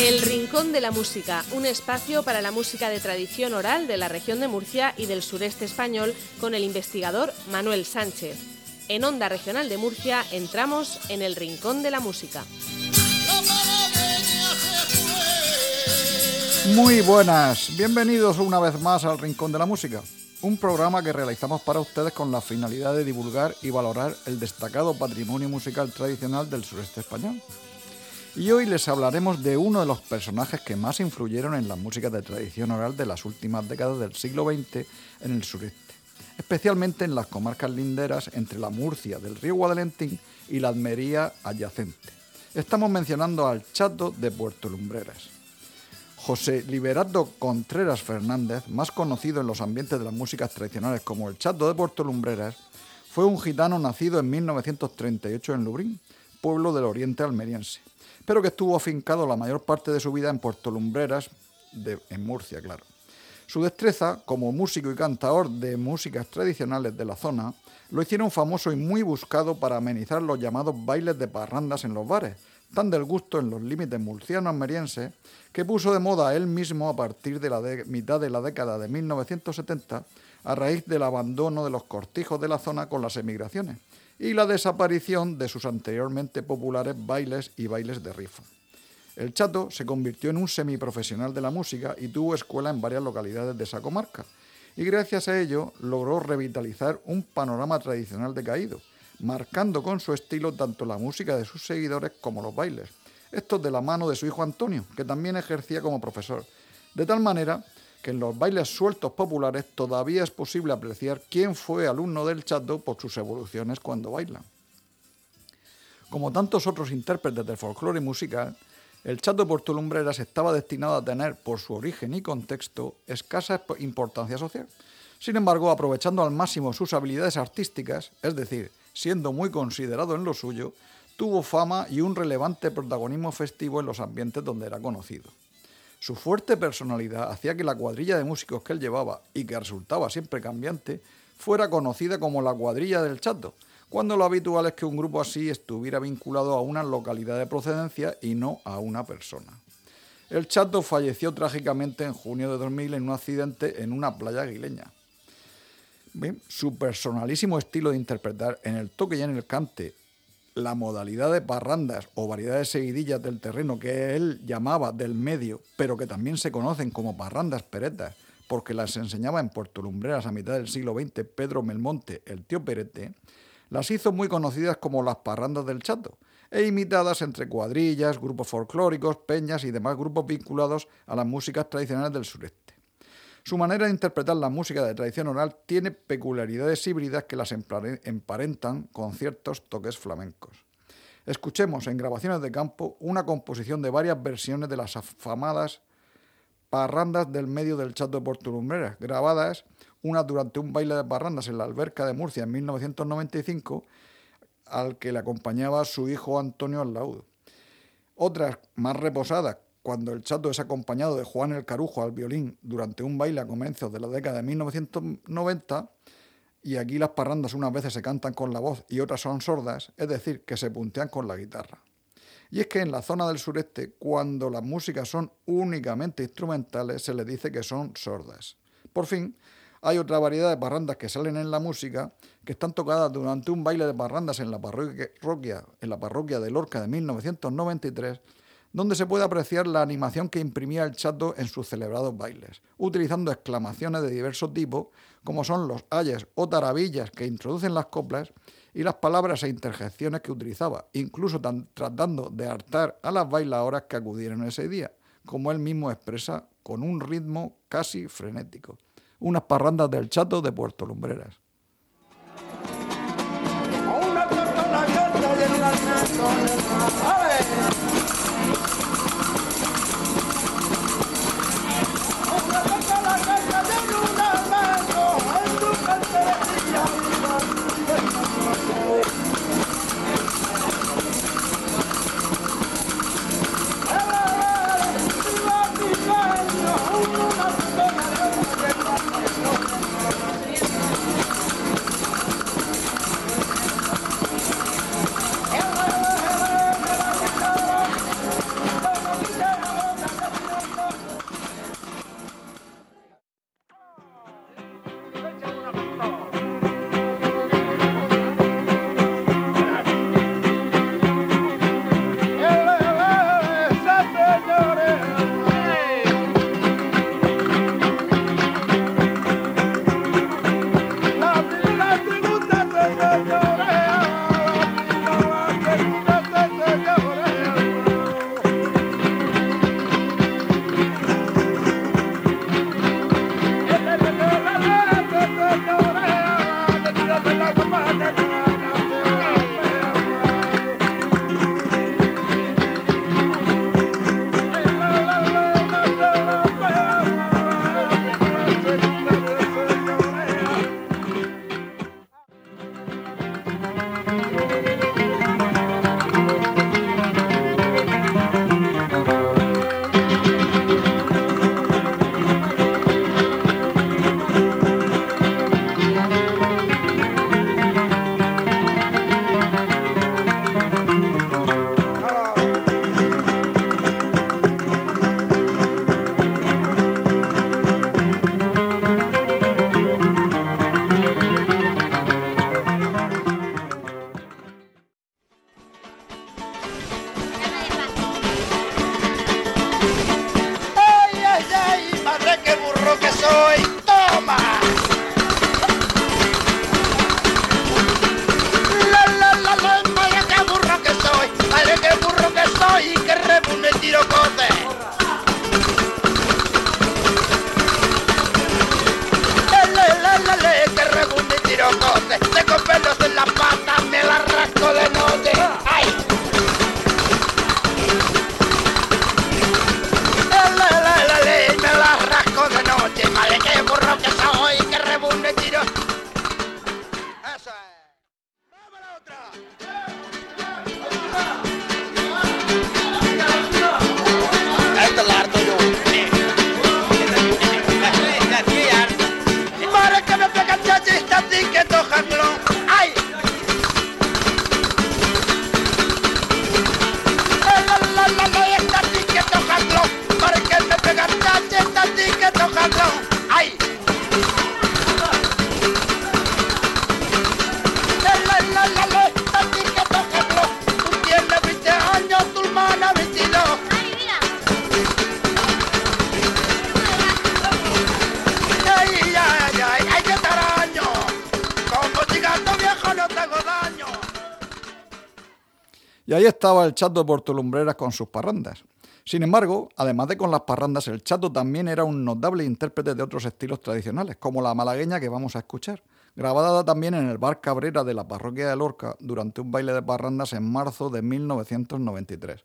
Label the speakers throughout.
Speaker 1: El Rincón de la Música, un espacio para la música de tradición oral de la región de Murcia y del sureste español con el investigador Manuel Sánchez. En Onda Regional de Murcia entramos en el Rincón de la Música.
Speaker 2: Muy buenas, bienvenidos una vez más al Rincón de la Música, un programa que realizamos para ustedes con la finalidad de divulgar y valorar el destacado patrimonio musical tradicional del sureste español y hoy les hablaremos de uno de los personajes que más influyeron en la música de tradición oral de las últimas décadas del siglo XX en el sureste, especialmente en las comarcas linderas entre la Murcia del río Guadalentín y la Almería adyacente. Estamos mencionando al Chato de Puerto Lumbreras. José Liberato Contreras Fernández, más conocido en los ambientes de las músicas tradicionales como el Chato de Puerto Lumbreras, fue un gitano nacido en 1938 en Lubrín, pueblo del oriente almeriense pero que estuvo afincado la mayor parte de su vida en Puerto Lumbreras, en Murcia, claro. Su destreza como músico y cantador de músicas tradicionales de la zona lo hicieron famoso y muy buscado para amenizar los llamados bailes de parrandas en los bares, tan del gusto en los límites murciano-almerienses que puso de moda él mismo a partir de la mitad de la década de 1970 a raíz del abandono de los cortijos de la zona con las emigraciones y la desaparición de sus anteriormente populares bailes y bailes de rifa. El Chato se convirtió en un semiprofesional de la música y tuvo escuela en varias localidades de esa comarca, y gracias a ello logró revitalizar un panorama tradicional decaído, marcando con su estilo tanto la música de sus seguidores como los bailes. Esto de la mano de su hijo Antonio, que también ejercía como profesor, de tal manera que en los bailes sueltos populares todavía es posible apreciar quién fue alumno del chato por sus evoluciones cuando baila. Como tantos otros intérpretes del folclore musical, el chato Lumbreras estaba destinado a tener, por su origen y contexto, escasa importancia social. Sin embargo, aprovechando al máximo sus habilidades artísticas, es decir, siendo muy considerado en lo suyo, tuvo fama y un relevante protagonismo festivo en los ambientes donde era conocido. Su fuerte personalidad hacía que la cuadrilla de músicos que él llevaba, y que resultaba siempre cambiante, fuera conocida como la cuadrilla del Chato, cuando lo habitual es que un grupo así estuviera vinculado a una localidad de procedencia y no a una persona. El Chato falleció trágicamente en junio de 2000 en un accidente en una playa aguileña. Su personalísimo estilo de interpretar en el toque y en el cante la modalidad de parrandas o variedades seguidillas del terreno que él llamaba del medio, pero que también se conocen como parrandas peretas, porque las enseñaba en Puerto Lumbreras a mitad del siglo XX Pedro Melmonte, el tío Perete, las hizo muy conocidas como las parrandas del Chato, e imitadas entre cuadrillas, grupos folclóricos, peñas y demás grupos vinculados a las músicas tradicionales del sureste. Su manera de interpretar la música de tradición oral tiene peculiaridades híbridas que las emparentan con ciertos toques flamencos. Escuchemos en grabaciones de campo una composición de varias versiones de las afamadas parrandas del medio del Chato de Puerto Lumbreras, grabadas una durante un baile de parrandas en la alberca de Murcia en 1995, al que le acompañaba su hijo Antonio Alaudo. Otras más reposadas, cuando el chato es acompañado de Juan el Carujo al violín durante un baile a comienzos de la década de 1990, y aquí las parrandas unas veces se cantan con la voz y otras son sordas, es decir, que se puntean con la guitarra. Y es que en la zona del sureste, cuando las músicas son únicamente instrumentales, se les dice que son sordas. Por fin, hay otra variedad de parrandas que salen en la música que están tocadas durante un baile de parrandas en la parroquia, en la parroquia de Lorca de 1993 donde se puede apreciar la animación que imprimía el chato en sus celebrados bailes, utilizando exclamaciones de diverso tipo, como son los ayes o tarabillas que introducen las coplas y las palabras e interjecciones que utilizaba, incluso tratando de hartar a las bailadoras que acudieron ese día, como él mismo expresa con un ritmo casi frenético. Unas parrandas del chato de Puerto Lumbreras. Y ahí estaba el chato de Puerto Lumbreras con sus parrandas. Sin embargo, además de con las parrandas, el chato también era un notable intérprete de otros estilos tradicionales, como la malagueña que vamos a escuchar, grabada también en el bar Cabrera de la parroquia de Lorca durante un baile de parrandas en marzo de 1993.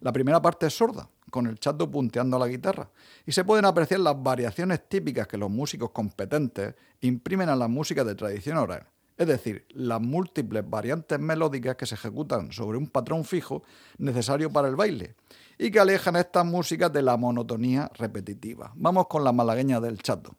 Speaker 2: La primera parte es sorda, con el chato punteando la guitarra, y se pueden apreciar las variaciones típicas que los músicos competentes imprimen a la música de tradición oral es decir, las múltiples variantes melódicas que se ejecutan sobre un patrón fijo necesario para el baile y que alejan estas músicas de la monotonía repetitiva. Vamos con la malagueña del chato.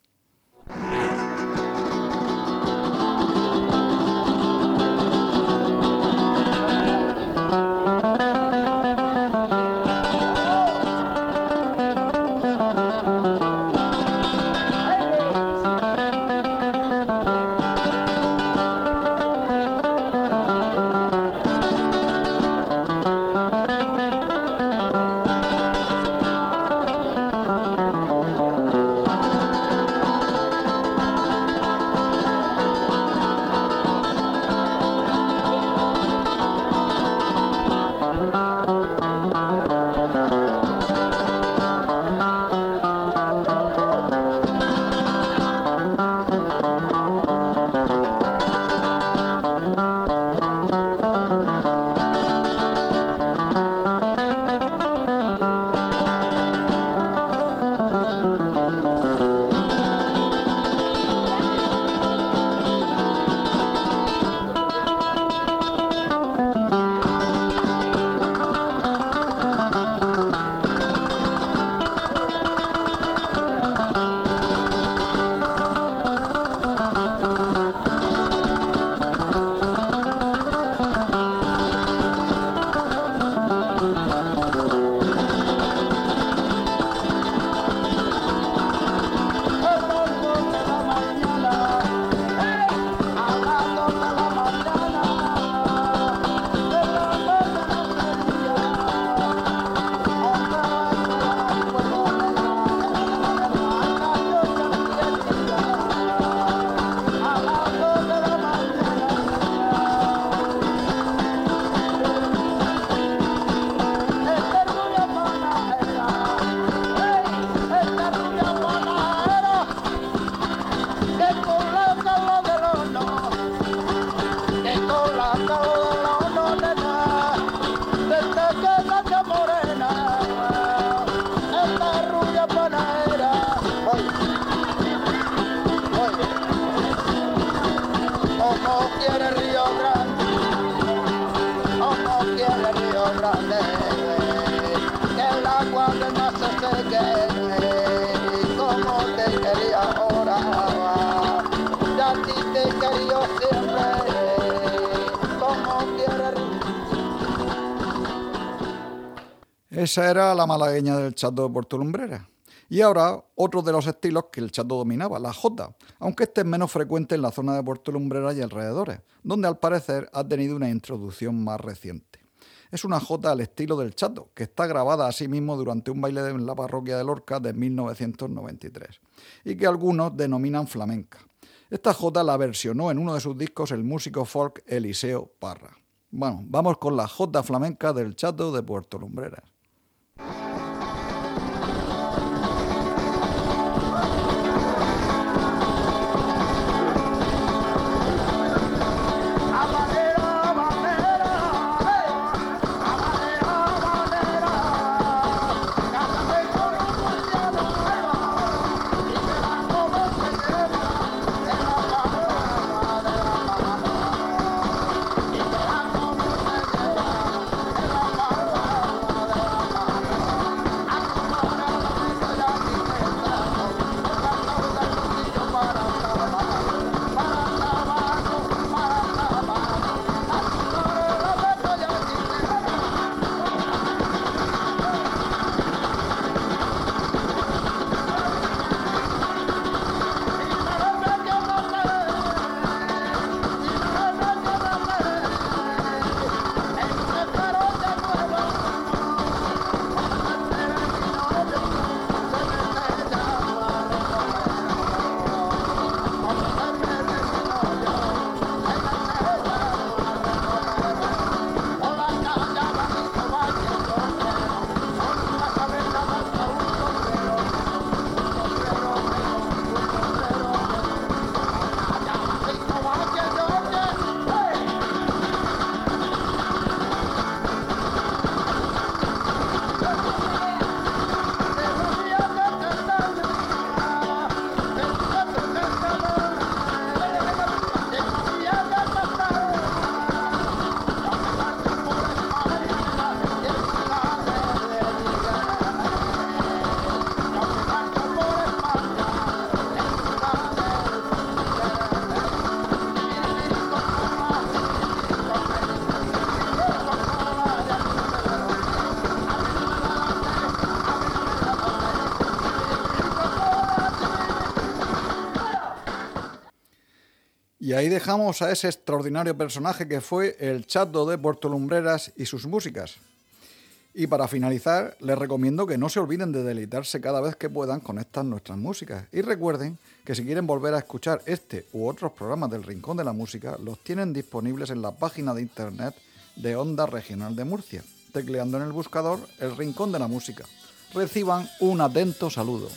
Speaker 2: Esa era la malagueña del chato de Puerto Lumbrera. Y ahora otro de los estilos que el chato dominaba, la jota, aunque este es menos frecuente en la zona de Puerto Lumbrera y alrededores, donde al parecer ha tenido una introducción más reciente. Es una jota al estilo del chato, que está grabada así mismo durante un baile en la parroquia de Lorca de 1993, y que algunos denominan flamenca. Esta jota la versionó en uno de sus discos el músico folk Eliseo Parra. Bueno, vamos con la jota flamenca del chato de Puerto Lumbreras. Y ahí dejamos a ese extraordinario personaje que fue el Chato de Puerto Lumbreras y sus músicas. Y para finalizar, les recomiendo que no se olviden de deleitarse cada vez que puedan con estas nuestras músicas. Y recuerden que si quieren volver a escuchar este u otros programas del Rincón de la Música, los tienen disponibles en la página de internet de Onda Regional de Murcia, tecleando en el buscador El Rincón de la Música. Reciban un atento saludo.